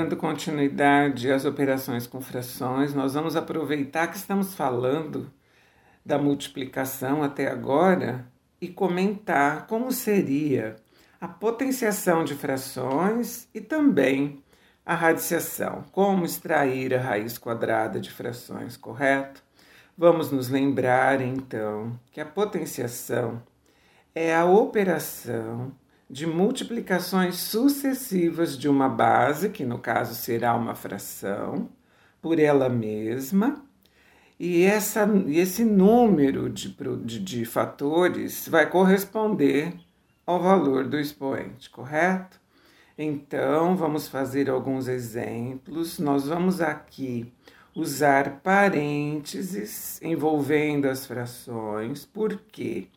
dando continuidade às operações com frações, nós vamos aproveitar que estamos falando da multiplicação até agora e comentar como seria a potenciação de frações e também a radiciação, como extrair a raiz quadrada de frações, correto? Vamos nos lembrar então que a potenciação é a operação de multiplicações sucessivas de uma base, que no caso será uma fração, por ela mesma, e essa, esse número de, de, de fatores vai corresponder ao valor do expoente, correto? Então, vamos fazer alguns exemplos. Nós vamos aqui usar parênteses envolvendo as frações, porque,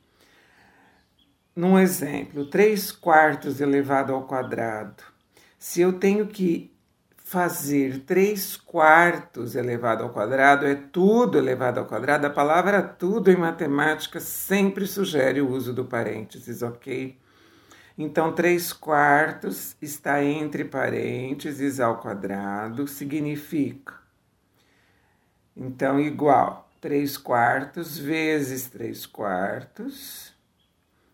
num exemplo, 3 quartos elevado ao quadrado, se eu tenho que fazer 3 quartos elevado ao quadrado, é tudo elevado ao quadrado, a palavra tudo em matemática sempre sugere o uso do parênteses, ok? Então, 3 quartos está entre parênteses ao quadrado, significa então, igual 3 quartos vezes 3 quartos,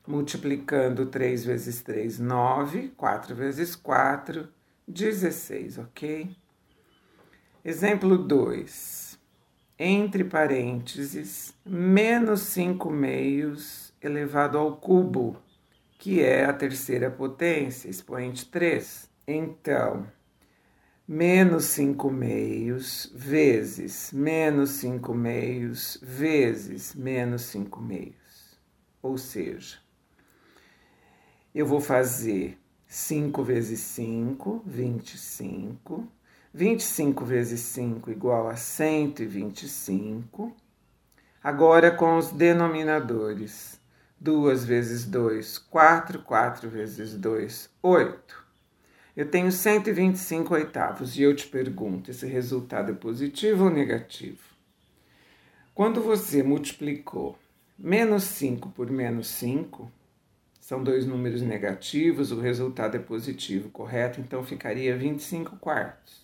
multiplicando 3 vezes 3, 9, 4 vezes 4, 16, ok? Exemplo 2. Entre parênteses, menos 5 meios elevado ao cubo, que é a terceira potência, expoente 3. Então, menos 5 meios vezes menos 5 meios vezes menos 5 meios. Ou seja, eu vou fazer 5 vezes 5, 25. 25 vezes 5 igual a 125. Agora com os denominadores. 2 vezes 2, 4. 4 vezes 2, 8. Eu tenho 125 oitavos e eu te pergunto: esse resultado é positivo ou negativo? Quando você multiplicou menos 5 por menos 5, são dois números negativos, o resultado é positivo, correto? Então ficaria 25 quartos.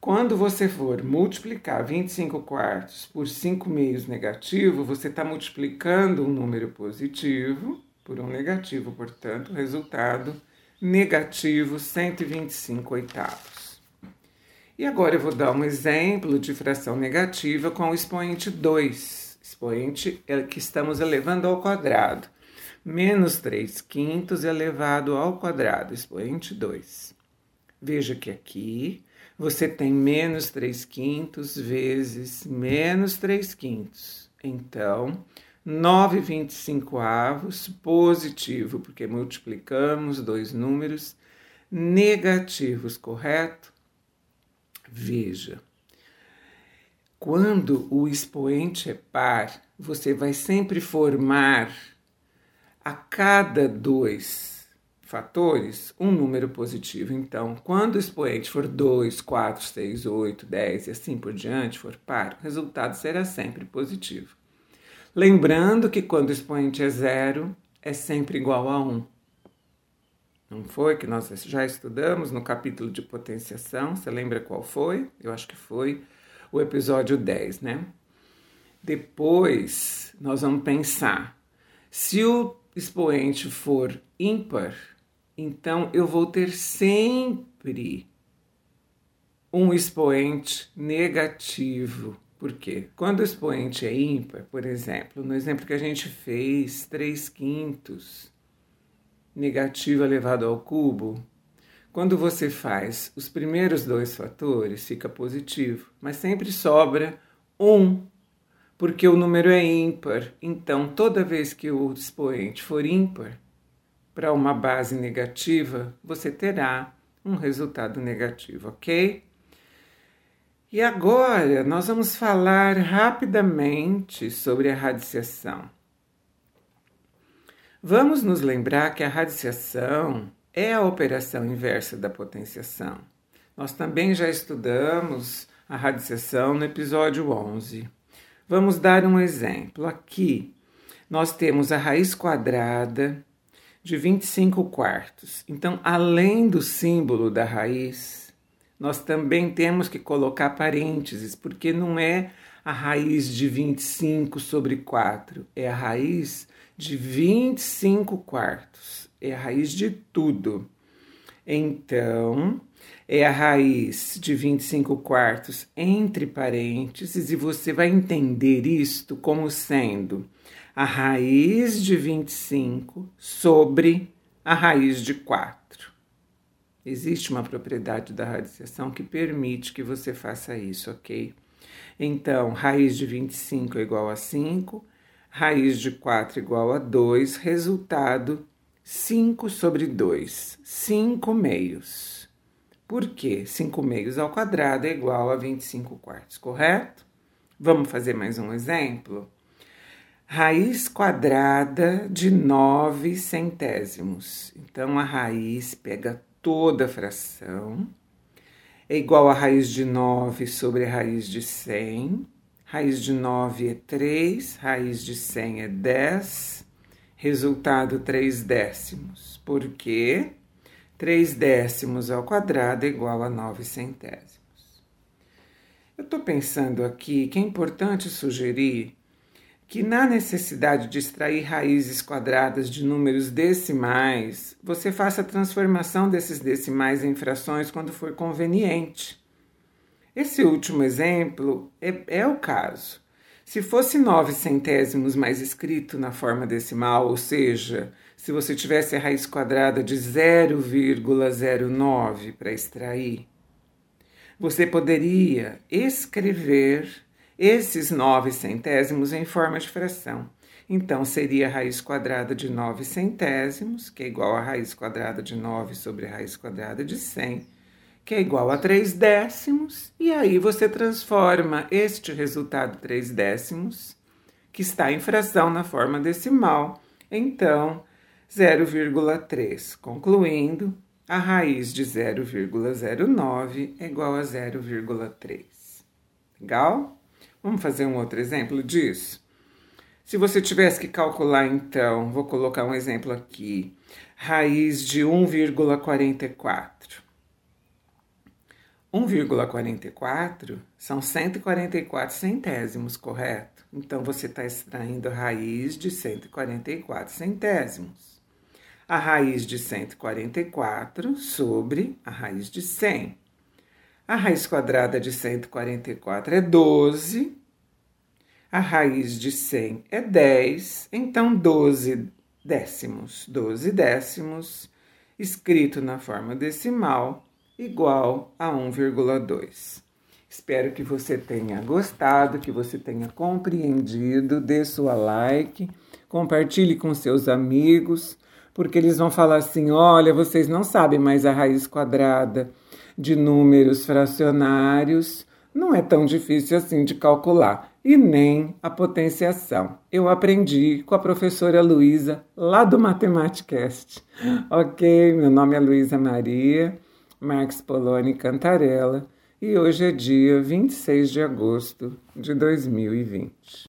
Quando você for multiplicar 25 quartos por 5 meios negativo, você está multiplicando um número positivo por um negativo, portanto, resultado negativo 125 oitavos. E agora eu vou dar um exemplo de fração negativa com o expoente 2, expoente é que estamos elevando ao quadrado. Menos 3 quintos elevado ao quadrado, expoente 2. Veja que aqui você tem menos 3 quintos vezes menos 3 quintos. Então, 9,25 avos, positivo, porque multiplicamos dois números negativos, correto? Veja, quando o expoente é par, você vai sempre formar a cada dois fatores um número positivo. Então, quando o expoente for 2, 4, 6, 8, 10 e assim por diante, for par, o resultado será sempre positivo. Lembrando que quando o expoente é zero, é sempre igual a 1. Um. Não foi que nós já estudamos no capítulo de potenciação? Você lembra qual foi? Eu acho que foi o episódio 10, né? Depois nós vamos pensar: se o expoente for ímpar, então eu vou ter sempre um expoente negativo. Porque quando o expoente é ímpar, por exemplo, no exemplo que a gente fez, 3 quintos negativo elevado ao cubo, quando você faz os primeiros dois fatores, fica positivo, mas sempre sobra um, porque o número é ímpar. Então, toda vez que o expoente for ímpar, para uma base negativa, você terá um resultado negativo, ok? E agora nós vamos falar rapidamente sobre a radiciação. Vamos nos lembrar que a radiciação é a operação inversa da potenciação. Nós também já estudamos a radiciação no episódio 11. Vamos dar um exemplo. Aqui nós temos a raiz quadrada de 25 quartos. Então, além do símbolo da raiz, nós também temos que colocar parênteses, porque não é a raiz de 25 sobre 4, é a raiz de 25 quartos, é a raiz de tudo. Então, é a raiz de 25 quartos entre parênteses, e você vai entender isto como sendo a raiz de 25 sobre a raiz de 4. Existe uma propriedade da radiciação que permite que você faça isso, ok? Então, raiz de 25 é igual a 5, raiz de 4 é igual a 2, resultado 5 sobre 2, 5 meios. Por quê? 5 meios ao quadrado é igual a 25 quartos, correto? Vamos fazer mais um exemplo? Raiz quadrada de 9 centésimos. Então, a raiz pega toda a fração é igual a raiz de 9 sobre a raiz de 100. Raiz de 9 é 3, raiz de 100 é 10, resultado 3 décimos. Por quê? 3 décimos ao quadrado é igual a 9 centésimos. Eu estou pensando aqui que é importante sugerir que na necessidade de extrair raízes quadradas de números decimais, você faça a transformação desses decimais em frações quando for conveniente. Esse último exemplo é, é o caso. Se fosse 9 centésimos mais escrito na forma decimal, ou seja, se você tivesse a raiz quadrada de 0,09 para extrair, você poderia escrever esses nove centésimos em forma de fração. Então, seria a raiz quadrada de 9 centésimos, que é igual a raiz quadrada de 9 sobre a raiz quadrada de 100, que é igual a 3 décimos, e aí você transforma este resultado 3 décimos, que está em fração na forma decimal, então 0,3. Concluindo, a raiz de 0,09 é igual a 0,3. Legal? Vamos fazer um outro exemplo disso? Se você tivesse que calcular, então, vou colocar um exemplo aqui: raiz de 1,44. 1,44 são 144 centésimos, correto? Então você está extraindo a raiz de 144 centésimos. A raiz de 144 sobre a raiz de 100. A raiz quadrada de 144 é 12. A raiz de 100 é 10. Então, 12 décimos. 12 décimos, escrito na forma decimal, igual a 1,2. Espero que você tenha gostado, que você tenha compreendido. Dê sua like, compartilhe com seus amigos, porque eles vão falar assim: olha, vocês não sabem mais a raiz quadrada de números fracionários não é tão difícil assim de calcular, e nem a potenciação. Eu aprendi com a professora Luísa, lá do Matematicast. Ok, meu nome é Luísa Maria Marques Poloni Cantarella, e hoje é dia 26 de agosto de 2020.